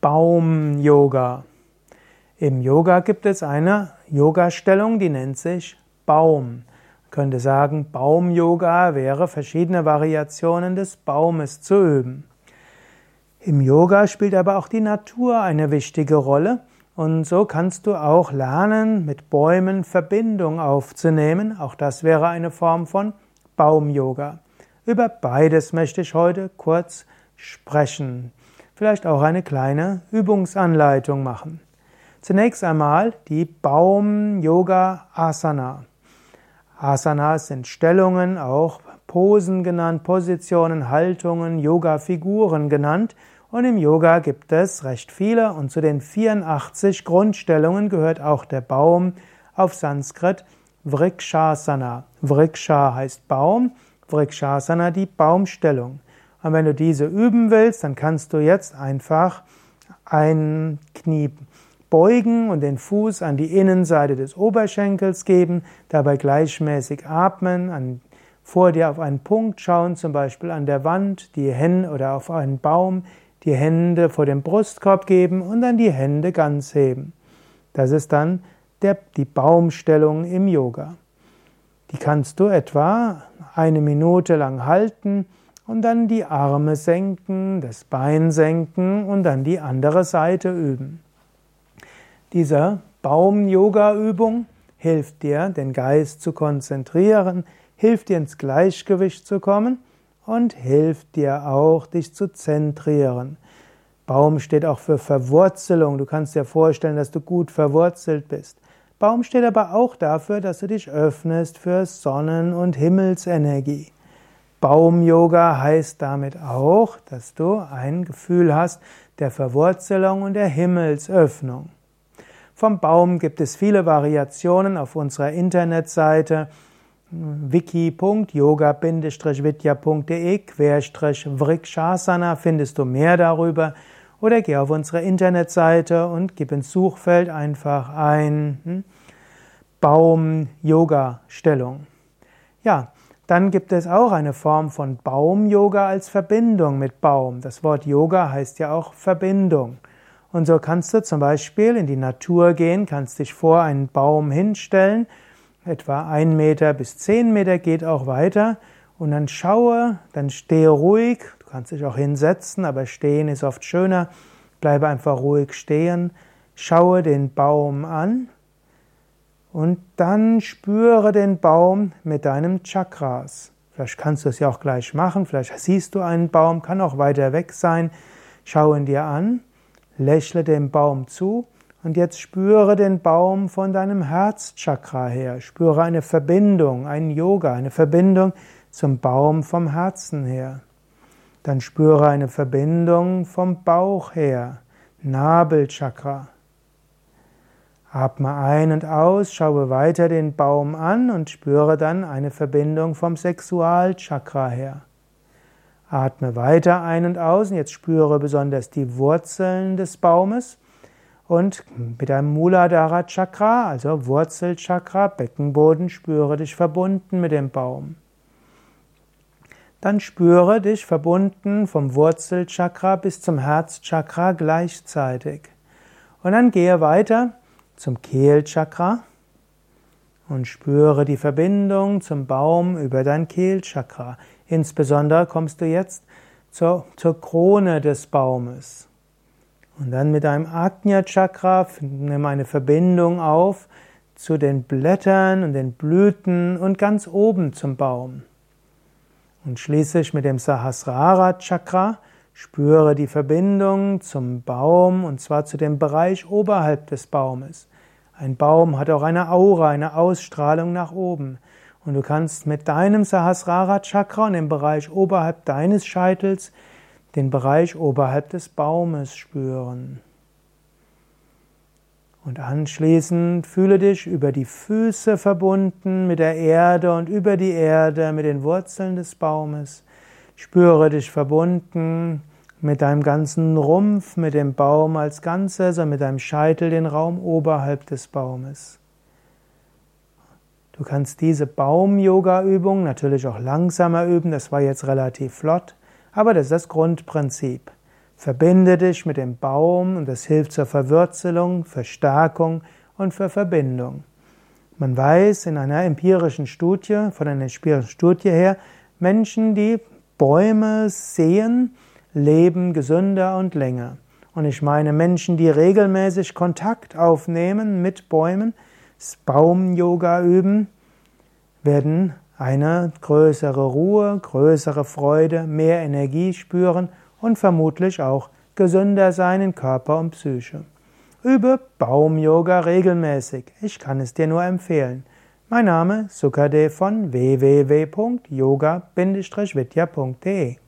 Baum-Yoga. Im Yoga gibt es eine Yoga-Stellung, die nennt sich Baum. Man könnte sagen, Baum-Yoga wäre verschiedene Variationen des Baumes zu üben. Im Yoga spielt aber auch die Natur eine wichtige Rolle und so kannst du auch lernen, mit Bäumen Verbindung aufzunehmen. Auch das wäre eine Form von Baum-Yoga. Über beides möchte ich heute kurz sprechen vielleicht auch eine kleine Übungsanleitung machen. Zunächst einmal die Baum-Yoga-Asana. Asanas sind Stellungen, auch Posen genannt, Positionen, Haltungen, Yoga-Figuren genannt. Und im Yoga gibt es recht viele und zu den 84 Grundstellungen gehört auch der Baum auf Sanskrit Vrikshasana. Vriksha heißt Baum, Vrikshasana die Baumstellung. Und wenn du diese üben willst, dann kannst du jetzt einfach ein Knie beugen und den Fuß an die Innenseite des Oberschenkels geben, dabei gleichmäßig atmen, an, vor dir auf einen Punkt schauen, zum Beispiel an der Wand, die Hände oder auf einen Baum, die Hände vor dem Brustkorb geben und dann die Hände ganz heben. Das ist dann der, die Baumstellung im Yoga. Die kannst du etwa eine Minute lang halten und dann die Arme senken, das Bein senken und dann die andere Seite üben. Diese Baum-Yoga-Übung hilft dir, den Geist zu konzentrieren, hilft dir ins Gleichgewicht zu kommen und hilft dir auch, dich zu zentrieren. Baum steht auch für Verwurzelung. Du kannst dir vorstellen, dass du gut verwurzelt bist. Baum steht aber auch dafür, dass du dich öffnest für Sonnen- und Himmelsenergie. Baum-Yoga heißt damit auch, dass du ein Gefühl hast der Verwurzelung und der Himmelsöffnung. Vom Baum gibt es viele Variationen auf unserer Internetseite wiki.yoga-vidya.de Vrikshasana findest du mehr darüber oder geh auf unsere Internetseite und gib ins Suchfeld einfach ein hm, Baum-Yoga-Stellung. Ja, dann gibt es auch eine Form von Baum-Yoga als Verbindung mit Baum. Das Wort Yoga heißt ja auch Verbindung. Und so kannst du zum Beispiel in die Natur gehen, kannst dich vor einen Baum hinstellen, etwa ein Meter bis zehn Meter geht auch weiter, und dann schaue, dann stehe ruhig, du kannst dich auch hinsetzen, aber stehen ist oft schöner, bleibe einfach ruhig stehen, schaue den Baum an und dann spüre den Baum mit deinem Chakras. Vielleicht kannst du es ja auch gleich machen, vielleicht siehst du einen Baum, kann auch weiter weg sein. Schau ihn dir an, lächle dem Baum zu und jetzt spüre den Baum von deinem Herzchakra her. Spüre eine Verbindung, einen Yoga, eine Verbindung zum Baum vom Herzen her. Dann spüre eine Verbindung vom Bauch her, Nabelchakra. Atme ein und aus, schaue weiter den Baum an und spüre dann eine Verbindung vom Sexualchakra her. Atme weiter ein und aus und jetzt spüre besonders die Wurzeln des Baumes und mit deinem Muladhara Chakra, also Wurzelchakra, Beckenboden, spüre dich verbunden mit dem Baum. Dann spüre dich verbunden vom Wurzelchakra bis zum Herzchakra gleichzeitig. Und dann gehe weiter zum Kehlchakra und spüre die Verbindung zum Baum über dein Kehlchakra. Insbesondere kommst du jetzt zur, zur Krone des Baumes. Und dann mit deinem Ajna Chakra nimm eine Verbindung auf zu den Blättern und den Blüten und ganz oben zum Baum. Und schließlich mit dem Sahasrara Chakra Spüre die Verbindung zum Baum und zwar zu dem Bereich oberhalb des Baumes. Ein Baum hat auch eine Aura, eine Ausstrahlung nach oben. Und du kannst mit deinem Sahasrara Chakra und dem Bereich oberhalb deines Scheitels den Bereich oberhalb des Baumes spüren. Und anschließend fühle dich über die Füße verbunden mit der Erde und über die Erde mit den Wurzeln des Baumes. Spüre dich verbunden mit deinem ganzen Rumpf, mit dem Baum als Ganzes und mit deinem Scheitel den Raum oberhalb des Baumes. Du kannst diese Baum-Yoga-Übung natürlich auch langsamer üben, das war jetzt relativ flott, aber das ist das Grundprinzip. Verbinde dich mit dem Baum und das hilft zur Verwurzelung, Verstärkung und für Verbindung. Man weiß in einer empirischen Studie, von einer empirischen Studie her, Menschen, die Bäume sehen, leben gesünder und länger. Und ich meine Menschen, die regelmäßig Kontakt aufnehmen mit Bäumen, Baum-Yoga üben, werden eine größere Ruhe, größere Freude, mehr Energie spüren und vermutlich auch gesünder sein in Körper und Psyche. Übe Baum-Yoga regelmäßig. Ich kann es dir nur empfehlen. Mein Name Sukade von www.yoga-vidya.de